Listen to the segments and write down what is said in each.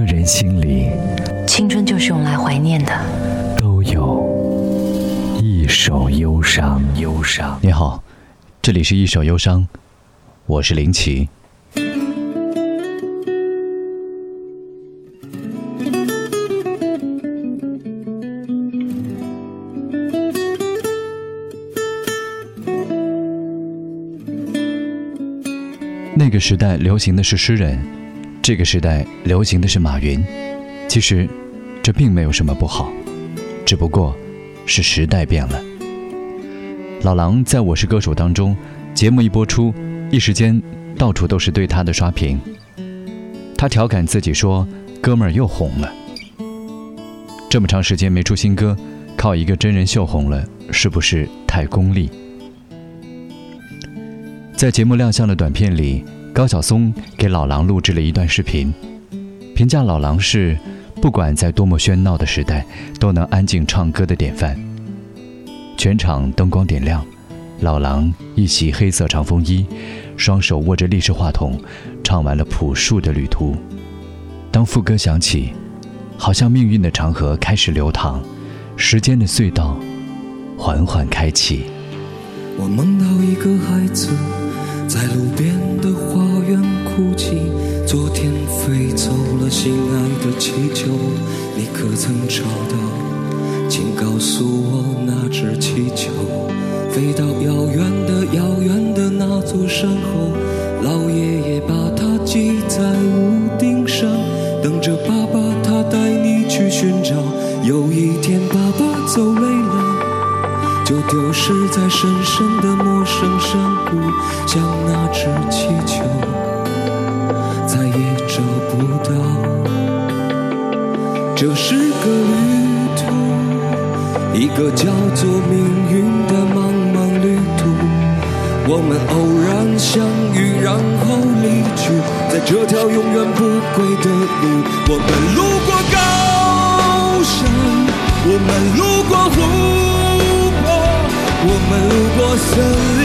每个人心里，青春就是用来怀念的。都有一首忧伤。忧伤。你好，这里是一首忧伤，我是林奇。那个时代流行的是诗人，这个时代流行的是马云。其实，这并没有什么不好，只不过是时代变了。老狼在我是歌手当中，节目一播出，一时间到处都是对他的刷屏。他调侃自己说：“哥们儿又红了。”这么长时间没出新歌，靠一个真人秀红了，是不是太功利？在节目亮相的短片里，高晓松给老狼录制了一段视频，评价老狼是不管在多么喧闹的时代，都能安静唱歌的典范。全场灯光点亮，老狼一袭黑色长风衣，双手握着立式话筒，唱完了《朴树的旅途》。当副歌响起，好像命运的长河开始流淌，时间的隧道缓缓开启。我梦到一个孩子在路边的花园哭泣，昨天飞走了心爱的气球，你可曾找到？请告诉我那只气球飞到遥远的遥远的那座山后，老爷爷把它系在屋顶上，等着爸爸他带你去寻找。有一天爸爸走累了，就丢失在深深的陌生山谷，像那只气球，再也找不到。这是个旅途。一个叫做命运的茫茫旅途，我们偶然相遇，然后离去，在这条永远不归的路。我们路过高山，我们路过湖泊，我们路过森林，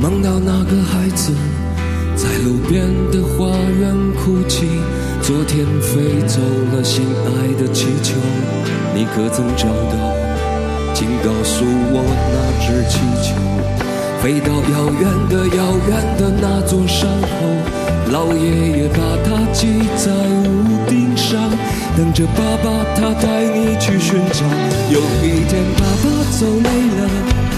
梦到那个孩子在路边的花园哭泣，昨天飞走了心爱的气球，你可曾找到？请告诉我那只气球飞到遥远的遥远的那座山后，老爷爷把它系在屋顶上，等着爸爸他带你去寻找。有一天爸爸走累了。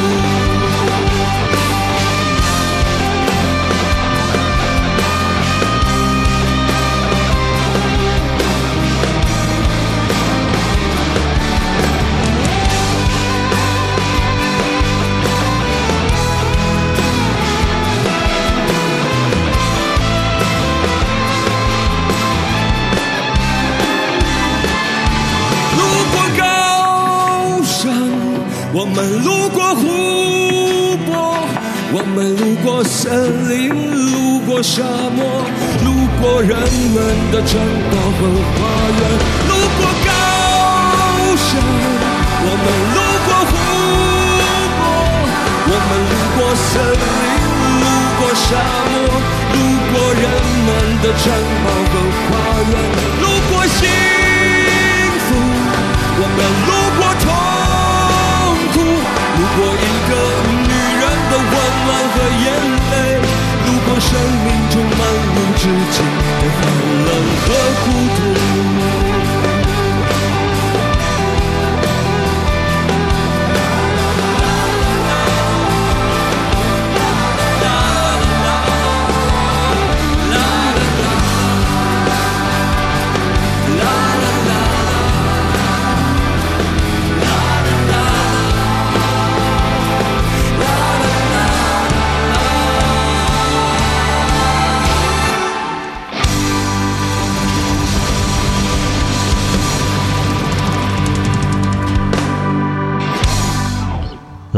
我们路过湖泊，我们路过森林，路过沙漠，路过人们的城堡和花园，路过高山。我们路过湖泊，我们路过森林，路过沙漠，路过人们的城堡和花园，路过幸福。我们路过。和眼泪，度过生命中漫无止境的寒冷和孤独。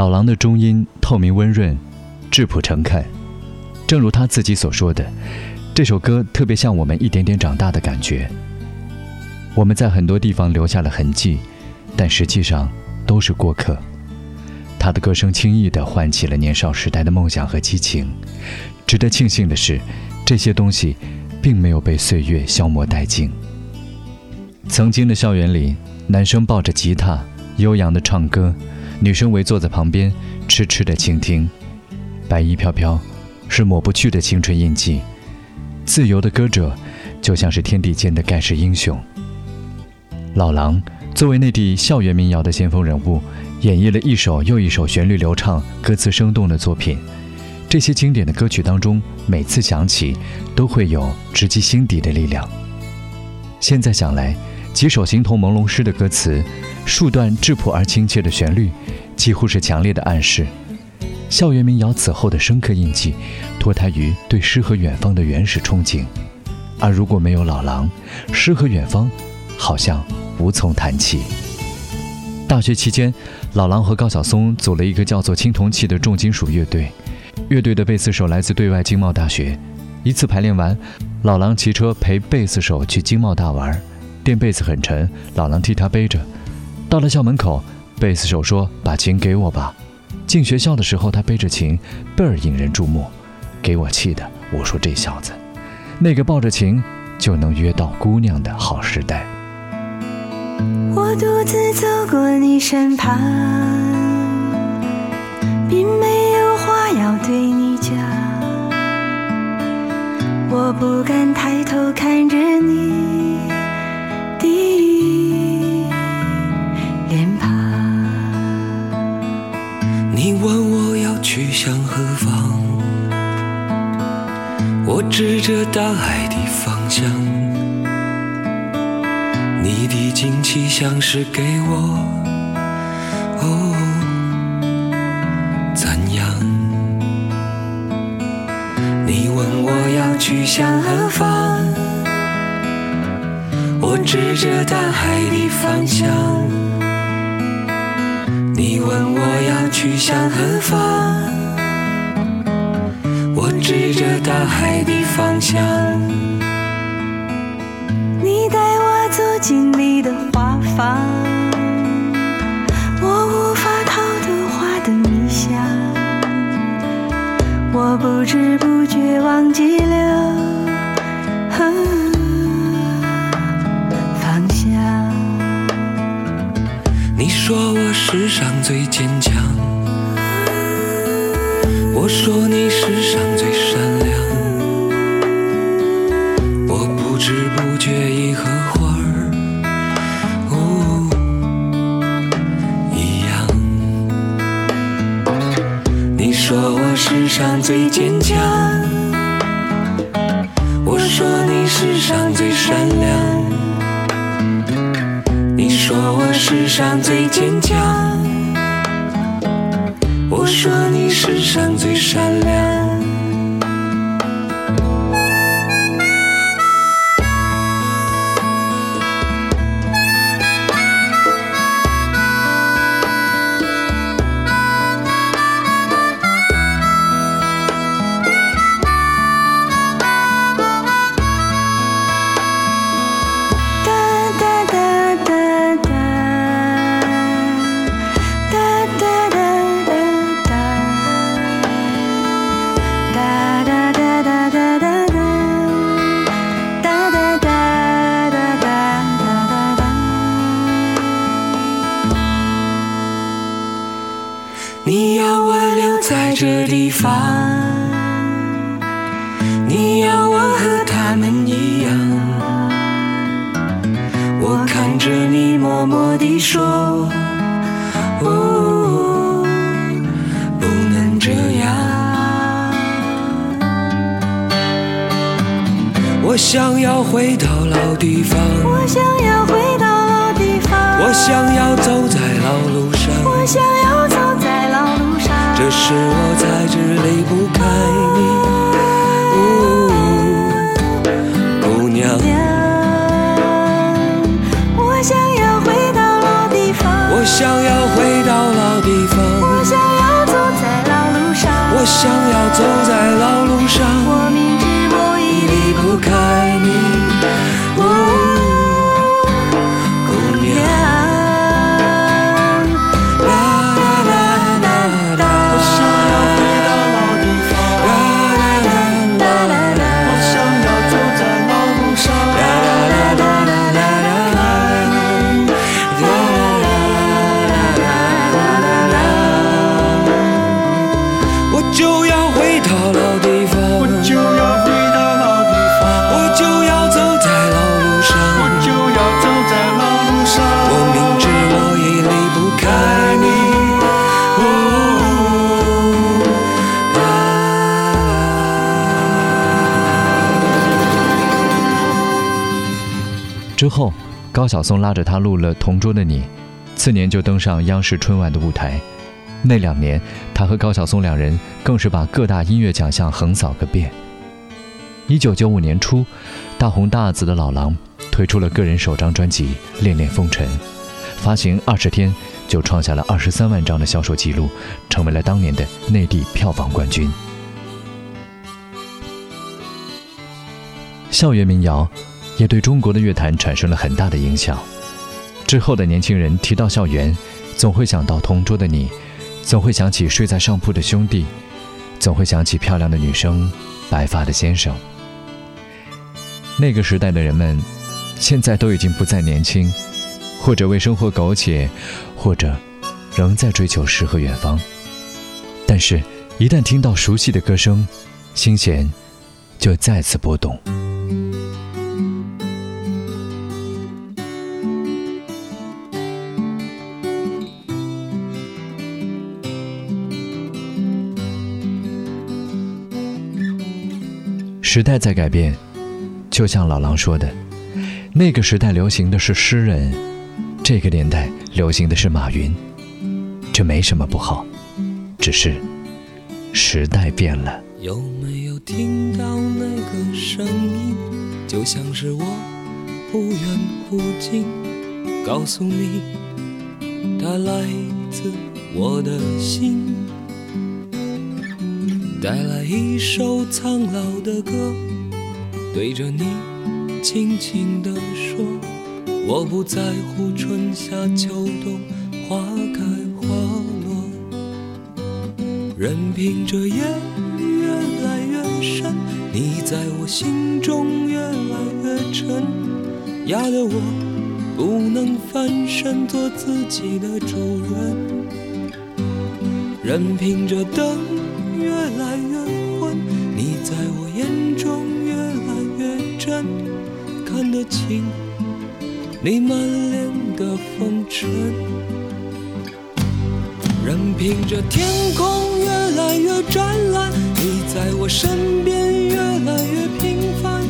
老狼的中音透明温润，质朴诚恳，正如他自己所说的，这首歌特别像我们一点点长大的感觉。我们在很多地方留下了痕迹，但实际上都是过客。他的歌声轻易地唤起了年少时代的梦想和激情。值得庆幸的是，这些东西并没有被岁月消磨殆尽。曾经的校园里，男生抱着吉他，悠扬地唱歌。女生围坐在旁边，痴痴的倾听。白衣飘飘，是抹不去的青春印记。自由的歌者，就像是天地间的盖世英雄。老狼作为内地校园民谣的先锋人物，演绎了一首又一首旋律流畅、歌词生动的作品。这些经典的歌曲当中，每次响起，都会有直击心底的力量。现在想来，几首形同朦胧诗的歌词。数段质朴而亲切的旋律，几乎是强烈的暗示。校园民谣此后的深刻印记，脱胎于对诗和远方的原始憧憬。而如果没有老狼，诗和远方，好像无从谈起。大学期间，老狼和高晓松组了一个叫做“青铜器”的重金属乐队。乐队的贝斯手来自对外经贸大学。一次排练完，老狼骑车陪贝斯手去经贸大玩，垫被子很沉，老狼替他背着。到了校门口，贝斯手说：“把琴给我吧。”进学校的时候，他背着琴，倍儿引人注目，给我气的。我说：“这小子，那个抱着琴就能约到姑娘的好时代。”我独自走过你身旁，并没有话要对你讲，我不敢抬头看着你。向何方？我指着大海的方向。你的惊奇像是给我，哦，怎样？你问我要去向何方？我指着大海的方向。你问我要去向何方，我指着大海的方向。你带我走进你的花房，我无法逃脱花的迷香，我不知不觉忘记了。方向。你说我世上最坚强，我说你世上最善良，我不知不觉已和花儿一样。你说我世上最坚强，我说你世上最善良，你说我世上最坚强。我说你世上最善良。这样。我想要回到老地方，我想要回到老地方，我想要走在老路上，我想要走在老路上。这是我才知离不开姑娘。我想要回到老地方，我想要回到老我想要走在老路上，后，高晓松拉着他录了《同桌的你》，次年就登上央视春晚的舞台。那两年，他和高晓松两人更是把各大音乐奖项横扫个遍。一九九五年初，大红大紫的老狼推出了个人首张专辑《恋恋风尘》，发行二十天就创下了二十三万张的销售记录，成为了当年的内地票房冠军。校园民谣也对中国的乐坛产生了很大的影响。之后的年轻人提到校园，总会想到同桌的你，总会想起睡在上铺的兄弟，总会想起漂亮的女生、白发的先生。那个时代的人们，现在都已经不再年轻，或者为生活苟且，或者仍在追求诗和远方。但是，一旦听到熟悉的歌声，心弦就再次波动。时代在改变，就像老狼说的，那个时代流行的是诗人，这个年代流行的是马云，这没什么不好，只是时代变了。有没有听到那个声音？就像是我忽远忽近，告诉你，它来自我的心。带来一首苍老的歌，对着你轻轻地说：我不在乎春夏秋冬，花开花落，任凭这夜越来越深，你在我心中越来越沉，压得我不能翻身做自己的主人，任凭这灯。越来越昏，你在我眼中越来越真，看得清你满脸的风尘。任凭着天空越来越湛蓝，你在我身边越来越平凡。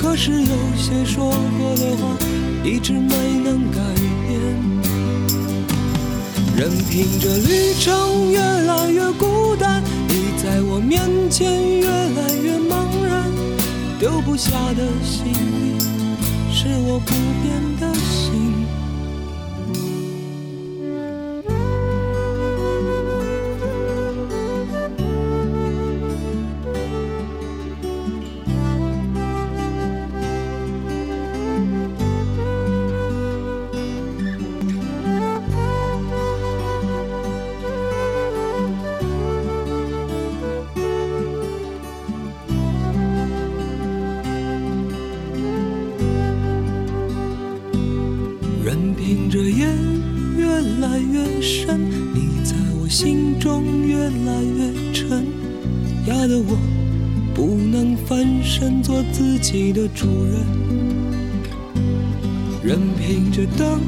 可是有些说过的话，一直没能改变。任凭着旅程越来越孤单，你在我面前越来越茫然。丢不下的行李，是我不变的心。主人。任凭着灯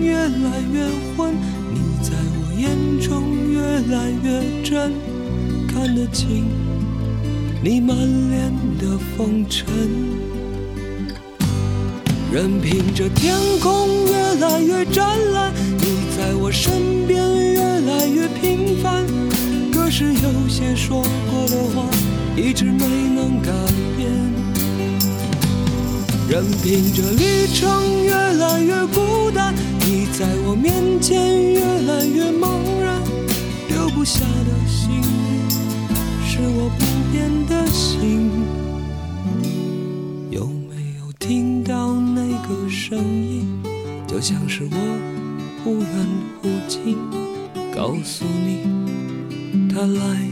越来越昏，你在我眼中越来越真，看得清你满脸的风尘。任凭着天空越来越湛蓝，你在我身边越来越平凡。可是有些说过的话，一直没能改变。任凭这旅程越来越孤单，你在我面前越来越茫然。留不下的行李，是我不变的心。有没有听到那个声音？就像是我忽远忽近，告诉你，它来。